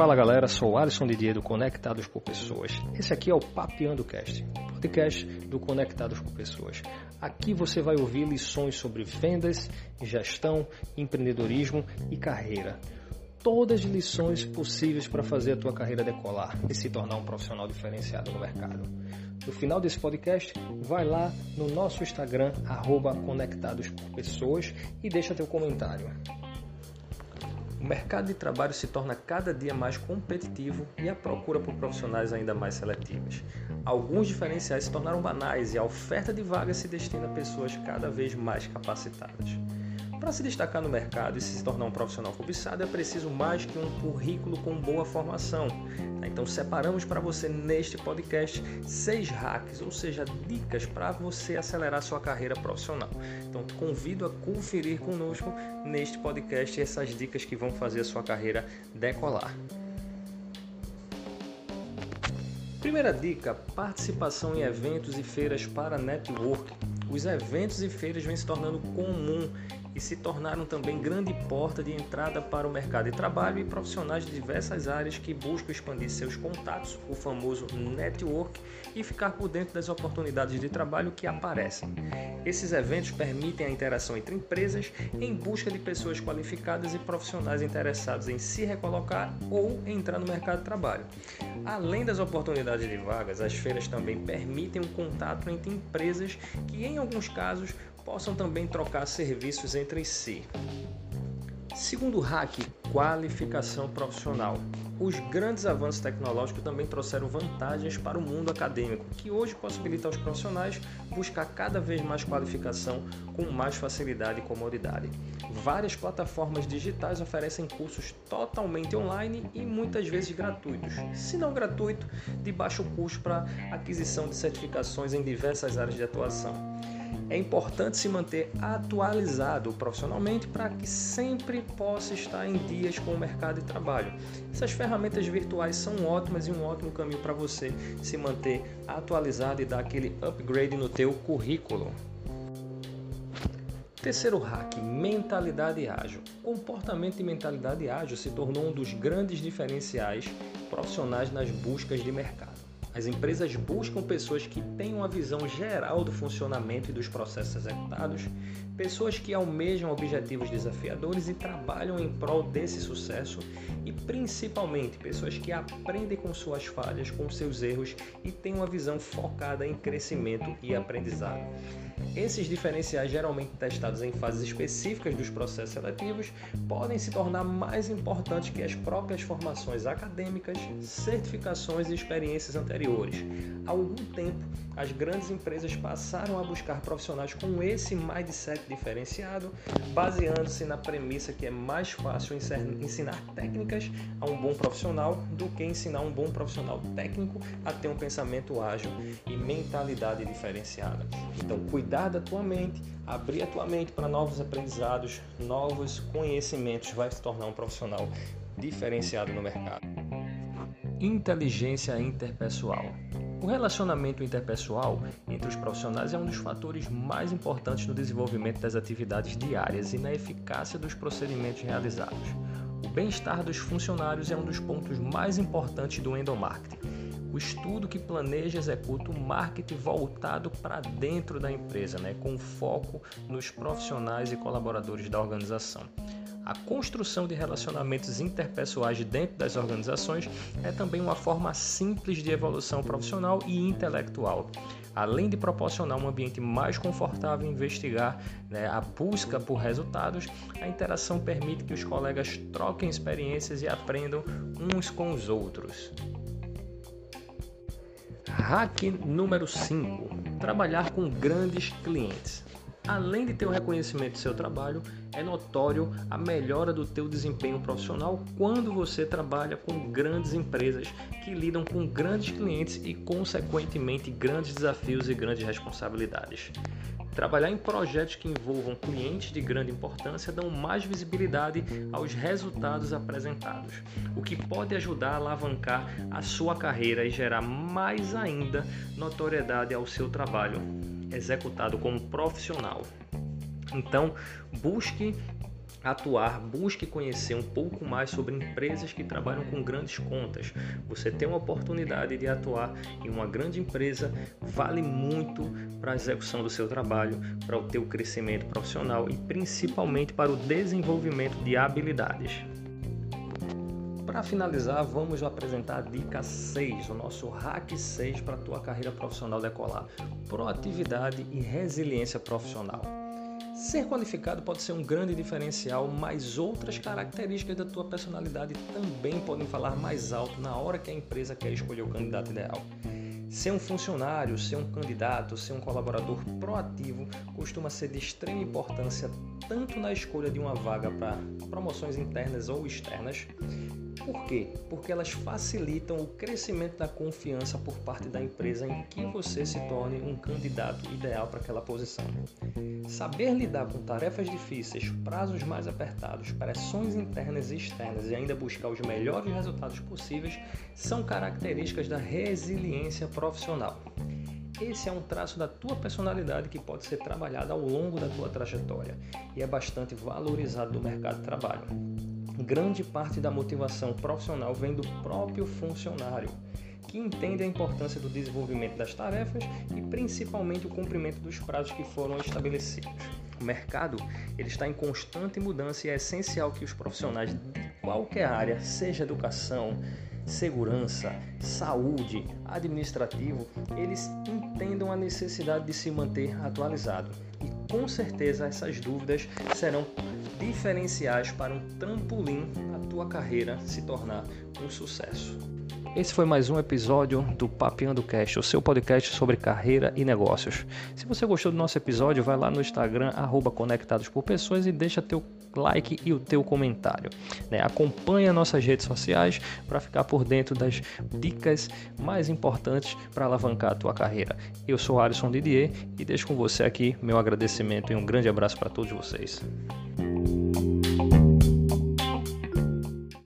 Fala galera, sou Alisson Didier do Conectados por Pessoas. Esse aqui é o Papeando Cast, podcast do Conectados por Pessoas. Aqui você vai ouvir lições sobre vendas, gestão, empreendedorismo e carreira. Todas as lições possíveis para fazer a tua carreira decolar e se tornar um profissional diferenciado no mercado. No final desse podcast, vai lá no nosso Instagram, arroba Conectados Pessoas e deixa teu comentário. O mercado de trabalho se torna cada dia mais competitivo e a procura por profissionais ainda mais seletivas. Alguns diferenciais se tornaram banais e a oferta de vagas se destina a pessoas cada vez mais capacitadas. Para se destacar no mercado e se tornar um profissional cobiçado, é preciso mais que um currículo com boa formação. Então, separamos para você neste podcast seis hacks, ou seja, dicas para você acelerar sua carreira profissional. Então, convido a conferir conosco neste podcast essas dicas que vão fazer a sua carreira decolar. Primeira dica: participação em eventos e feiras para network. Os eventos e feiras vêm se tornando comum e se tornaram também grande porta de entrada para o mercado de trabalho e profissionais de diversas áreas que buscam expandir seus contatos, o famoso network, e ficar por dentro das oportunidades de trabalho que aparecem. Esses eventos permitem a interação entre empresas em busca de pessoas qualificadas e profissionais interessados em se recolocar ou entrar no mercado de trabalho. Além das oportunidades de vagas, as feiras também permitem um contato entre empresas que, em alguns casos, possam também trocar serviços entre si. Segundo hack, qualificação profissional. Os grandes avanços tecnológicos também trouxeram vantagens para o mundo acadêmico, que hoje possibilita aos profissionais buscar cada vez mais qualificação com mais facilidade e comodidade. Várias plataformas digitais oferecem cursos totalmente online e muitas vezes gratuitos, se não gratuito, de baixo custo para aquisição de certificações em diversas áreas de atuação é importante se manter atualizado profissionalmente para que sempre possa estar em dias com o mercado de trabalho. Essas ferramentas virtuais são ótimas e um ótimo caminho para você se manter atualizado e dar aquele upgrade no teu currículo. Terceiro hack, mentalidade ágil. Comportamento e mentalidade ágil se tornou um dos grandes diferenciais profissionais nas buscas de mercado. As empresas buscam pessoas que tenham uma visão geral do funcionamento e dos processos executados, pessoas que almejam objetivos desafiadores e trabalham em prol desse sucesso e principalmente pessoas que aprendem com suas falhas, com seus erros e têm uma visão focada em crescimento e aprendizado. Esses diferenciais, geralmente testados em fases específicas dos processos seletivos, podem se tornar mais importantes que as próprias formações acadêmicas, certificações e experiências anteriores. Há algum tempo, as grandes empresas passaram a buscar profissionais com esse mindset diferenciado, baseando-se na premissa que é mais fácil ensinar técnicas a um bom profissional do que ensinar um bom profissional técnico a ter um pensamento ágil e mentalidade diferenciada. Então, cuidar da tua mente, abrir a tua mente para novos aprendizados, novos conhecimentos, vai se tornar um profissional diferenciado no mercado. Inteligência interpessoal. O relacionamento interpessoal entre os profissionais é um dos fatores mais importantes no desenvolvimento das atividades diárias e na eficácia dos procedimentos realizados. O bem-estar dos funcionários é um dos pontos mais importantes do endomarketing. O estudo que planeja e executa o marketing voltado para dentro da empresa, né, com foco nos profissionais e colaboradores da organização. A construção de relacionamentos interpessoais dentro das organizações é também uma forma simples de evolução profissional e intelectual. Além de proporcionar um ambiente mais confortável investigar né, a busca por resultados, a interação permite que os colegas troquem experiências e aprendam uns com os outros. Hack número 5: trabalhar com grandes clientes. Além de ter o reconhecimento do seu trabalho, é notório a melhora do teu desempenho profissional quando você trabalha com grandes empresas que lidam com grandes clientes e, consequentemente, grandes desafios e grandes responsabilidades. Trabalhar em projetos que envolvam clientes de grande importância dão mais visibilidade aos resultados apresentados, o que pode ajudar a alavancar a sua carreira e gerar mais ainda notoriedade ao seu trabalho executado como profissional. Então, busque atuar, busque conhecer um pouco mais sobre empresas que trabalham com grandes contas. Você tem uma oportunidade de atuar em uma grande empresa, vale muito para a execução do seu trabalho, para o teu crescimento profissional e principalmente para o desenvolvimento de habilidades. Para finalizar, vamos apresentar a dica 6, o nosso hack 6 para a tua carreira profissional decolar. Proatividade e resiliência profissional. Ser qualificado pode ser um grande diferencial, mas outras características da tua personalidade também podem falar mais alto na hora que a empresa quer escolher o candidato ideal. Ser um funcionário, ser um candidato, ser um colaborador proativo costuma ser de extrema importância tanto na escolha de uma vaga para promoções internas ou externas, por quê? Porque elas facilitam o crescimento da confiança por parte da empresa em que você se torne um candidato ideal para aquela posição. Saber lidar com tarefas difíceis, prazos mais apertados, pressões internas e externas e ainda buscar os melhores resultados possíveis são características da resiliência profissional. Esse é um traço da tua personalidade que pode ser trabalhado ao longo da tua trajetória e é bastante valorizado no mercado de trabalho grande parte da motivação profissional vem do próprio funcionário, que entende a importância do desenvolvimento das tarefas e principalmente o cumprimento dos prazos que foram estabelecidos. O mercado ele está em constante mudança e é essencial que os profissionais de qualquer área, seja educação, segurança, saúde, administrativo, eles entendam a necessidade de se manter atualizado. E com certeza essas dúvidas serão diferenciais para um trampolim a tua carreira se tornar um sucesso. Esse foi mais um episódio do Papeando Cast, o seu podcast sobre carreira e negócios. Se você gostou do nosso episódio, vai lá no Instagram, arroba Conectados por Pessoas e deixa teu like e o teu comentário. Né? Acompanhe nossas redes sociais para ficar por dentro das dicas mais importantes para alavancar a tua carreira. Eu sou Alisson Didier e deixo com você aqui meu agradecimento e um grande abraço para todos vocês.